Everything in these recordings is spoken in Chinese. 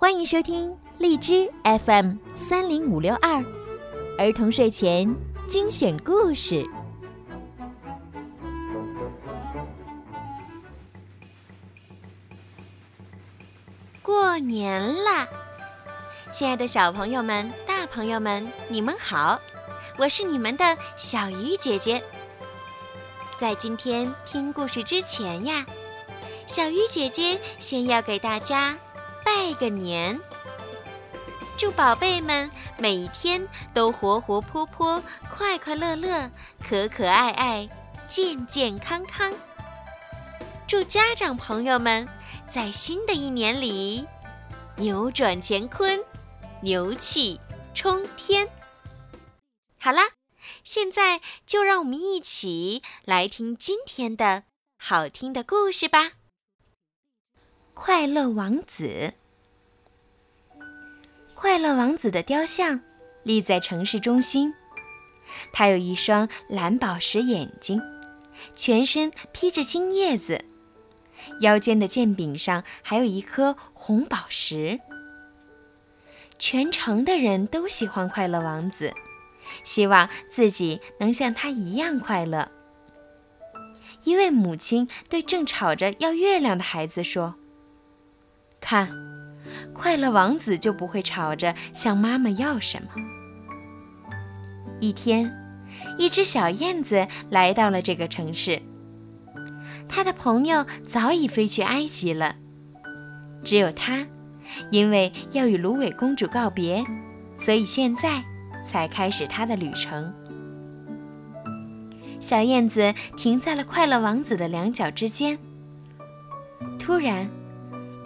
欢迎收听荔枝 FM 三零五六二儿童睡前精选故事。过年啦！亲爱的小朋友们、大朋友们，你们好！我是你们的小鱼姐姐。在今天听故事之前呀，小鱼姐姐先要给大家拜个年，祝宝贝们每一天都活活泼泼、快快乐乐、可可爱爱、健健康康。祝家长朋友们在新的一年里扭转乾坤，牛气冲天。好啦。现在就让我们一起来听今天的好听的故事吧。快乐王子，快乐王子的雕像立在城市中心，他有一双蓝宝石眼睛，全身披着金叶子，腰间的剑柄上还有一颗红宝石。全城的人都喜欢快乐王子。希望自己能像他一样快乐。一位母亲对正吵着要月亮的孩子说：“看，快乐王子就不会吵着向妈妈要什么。”一天，一只小燕子来到了这个城市。他的朋友早已飞去埃及了，只有他，因为要与芦苇公主告别，所以现在。才开始他的旅程。小燕子停在了快乐王子的两脚之间。突然，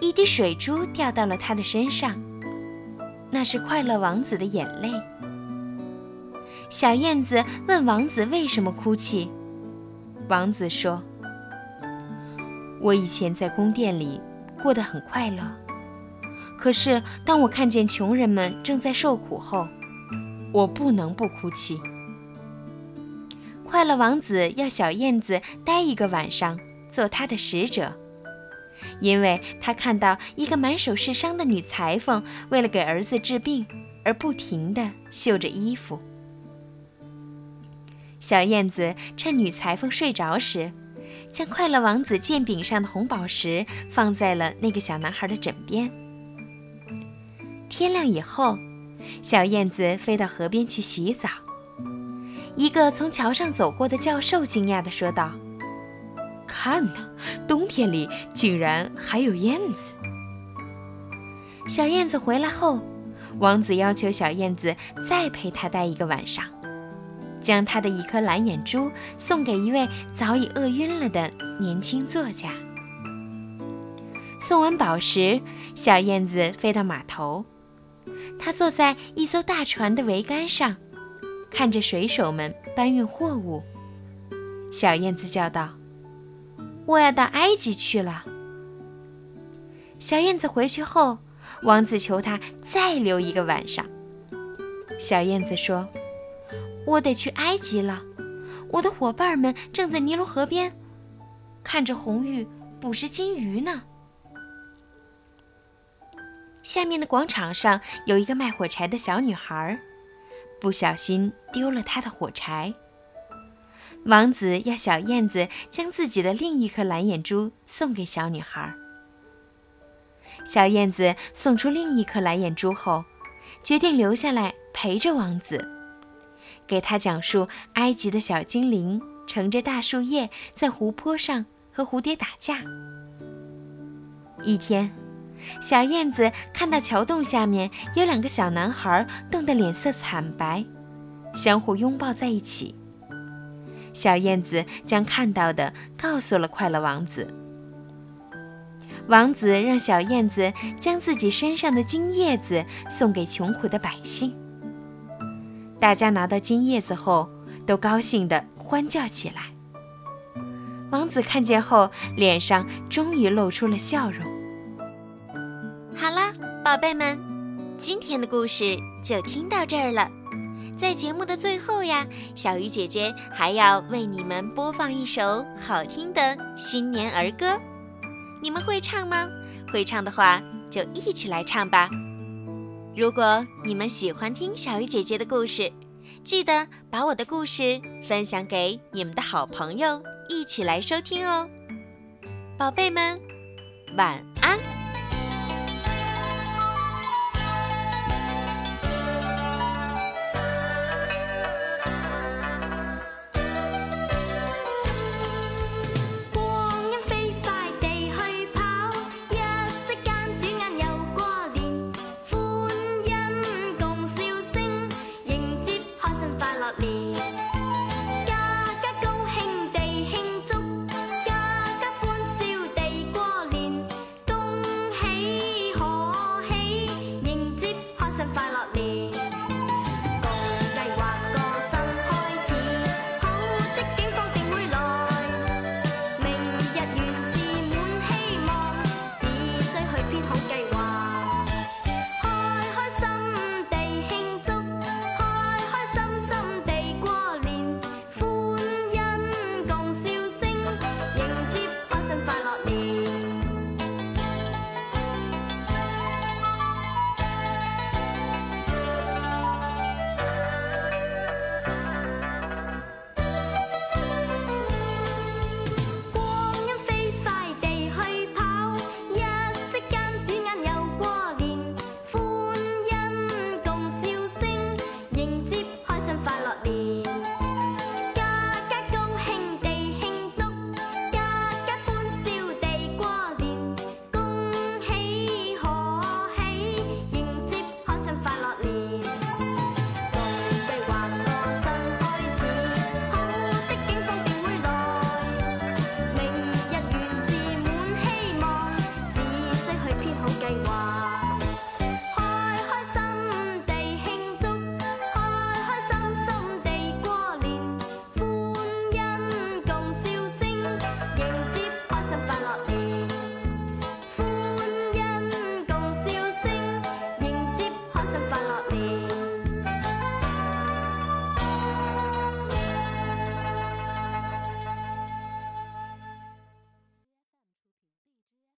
一滴水珠掉到了他的身上，那是快乐王子的眼泪。小燕子问王子为什么哭泣。王子说：“我以前在宫殿里过得很快乐，可是当我看见穷人们正在受苦后，”我不能不哭泣。快乐王子要小燕子待一个晚上，做他的使者，因为他看到一个满手是伤的女裁缝为了给儿子治病而不停地绣着衣服。小燕子趁女裁缝睡着时，将快乐王子剑柄上的红宝石放在了那个小男孩的枕边。天亮以后。小燕子飞到河边去洗澡。一个从桥上走过的教授惊讶地说道：“看呐，冬天里竟然还有燕子！”小燕子回来后，王子要求小燕子再陪他待一个晚上，将他的一颗蓝眼珠送给一位早已饿晕了的年轻作家。送完宝石，小燕子飞到码头。他坐在一艘大船的桅杆上，看着水手们搬运货物。小燕子叫道：“我要到埃及去了。”小燕子回去后，王子求他再留一个晚上。小燕子说：“我得去埃及了，我的伙伴们正在尼罗河边，看着红玉捕食金鱼呢。”下面的广场上有一个卖火柴的小女孩，不小心丢了她的火柴。王子要小燕子将自己的另一颗蓝眼珠送给小女孩。小燕子送出另一颗蓝眼珠后，决定留下来陪着王子，给他讲述埃及的小精灵乘着大树叶在湖泊上和蝴蝶打架。一天。小燕子看到桥洞下面有两个小男孩，冻得脸色惨白，相互拥抱在一起。小燕子将看到的告诉了快乐王子。王子让小燕子将自己身上的金叶子送给穷苦的百姓。大家拿到金叶子后，都高兴地欢叫起来。王子看见后，脸上终于露出了笑容。好啦，宝贝们，今天的故事就听到这儿了。在节目的最后呀，小鱼姐姐还要为你们播放一首好听的新年儿歌，你们会唱吗？会唱的话，就一起来唱吧。如果你们喜欢听小鱼姐姐的故事，记得把我的故事分享给你们的好朋友，一起来收听哦。宝贝们，晚安。欢快乐年。why.